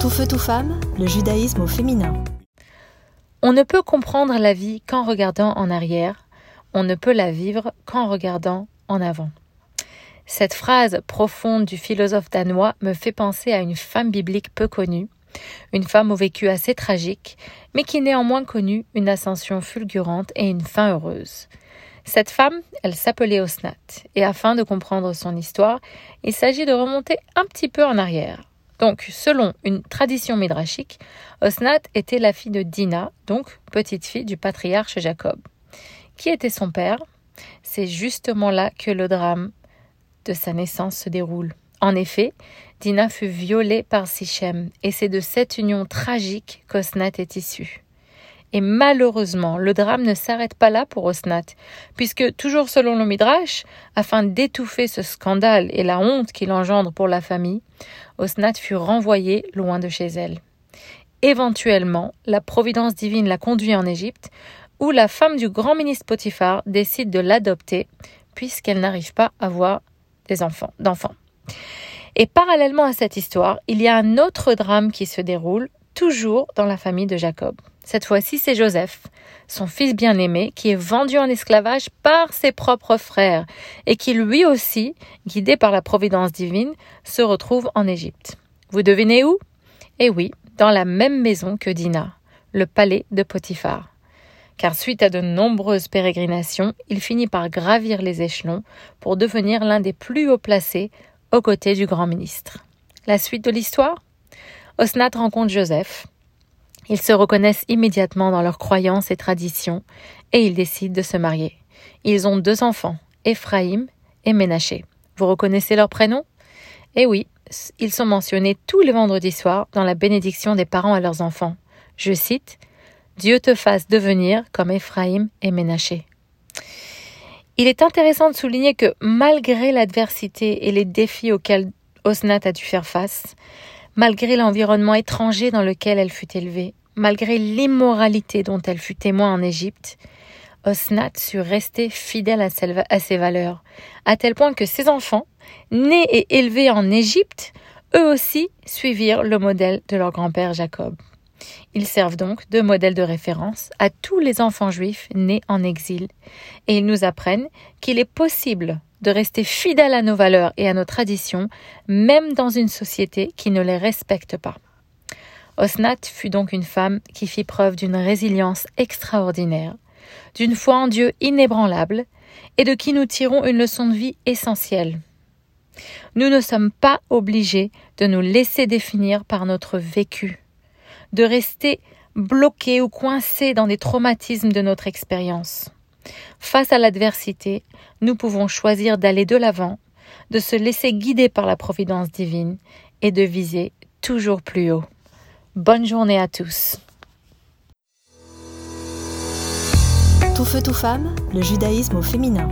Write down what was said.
Tout feu, tout femme, le judaïsme au féminin. On ne peut comprendre la vie qu'en regardant en arrière, on ne peut la vivre qu'en regardant en avant. Cette phrase profonde du philosophe danois me fait penser à une femme biblique peu connue, une femme au vécu assez tragique, mais qui néanmoins connut une ascension fulgurante et une fin heureuse. Cette femme, elle s'appelait Osnat, et afin de comprendre son histoire, il s'agit de remonter un petit peu en arrière. Donc, selon une tradition midrashique, Osnat était la fille de Dina, donc petite fille du patriarche Jacob. Qui était son père? C'est justement là que le drame de sa naissance se déroule. En effet, Dina fut violée par Sichem, et c'est de cette union tragique qu'Osnat est issue. Et malheureusement, le drame ne s'arrête pas là pour Osnat, puisque, toujours selon le Midrash, afin d'étouffer ce scandale et la honte qu'il engendre pour la famille, Osnat fut renvoyée loin de chez elle. Éventuellement, la providence divine la conduit en Égypte, où la femme du grand ministre Potiphar décide de l'adopter, puisqu'elle n'arrive pas à avoir des enfants, d'enfants. Et parallèlement à cette histoire, il y a un autre drame qui se déroule, toujours dans la famille de Jacob. Cette fois-ci, c'est Joseph, son fils bien-aimé, qui est vendu en esclavage par ses propres frères et qui lui aussi, guidé par la providence divine, se retrouve en Égypte. Vous devinez où? Eh oui, dans la même maison que Dina, le palais de Potiphar. Car suite à de nombreuses pérégrinations, il finit par gravir les échelons pour devenir l'un des plus hauts placés aux côtés du grand ministre. La suite de l'histoire? Osnat rencontre Joseph. Ils se reconnaissent immédiatement dans leurs croyances et traditions et ils décident de se marier. Ils ont deux enfants, Ephraim et Ménaché. Vous reconnaissez leurs prénoms Eh oui, ils sont mentionnés tous les vendredis soirs dans la bénédiction des parents à leurs enfants. Je cite Dieu te fasse devenir comme Ephraim et Ménaché. Il est intéressant de souligner que malgré l'adversité et les défis auxquels Osnat a dû faire face, malgré l'environnement étranger dans lequel elle fut élevée, malgré l'immoralité dont elle fut témoin en Égypte, Osnat sut rester fidèle à ses valeurs, à tel point que ses enfants, nés et élevés en Égypte, eux aussi suivirent le modèle de leur grand-père Jacob. Ils servent donc de modèle de référence à tous les enfants juifs nés en exil, et ils nous apprennent qu'il est possible de rester fidèle à nos valeurs et à nos traditions, même dans une société qui ne les respecte pas. Osnat fut donc une femme qui fit preuve d'une résilience extraordinaire, d'une foi en Dieu inébranlable, et de qui nous tirons une leçon de vie essentielle. Nous ne sommes pas obligés de nous laisser définir par notre vécu, de rester bloqués ou coincés dans des traumatismes de notre expérience. Face à l'adversité, nous pouvons choisir d'aller de l'avant, de se laisser guider par la providence divine et de viser toujours plus haut. Bonne journée à tous. Tout feu, tout femme, le judaïsme au féminin.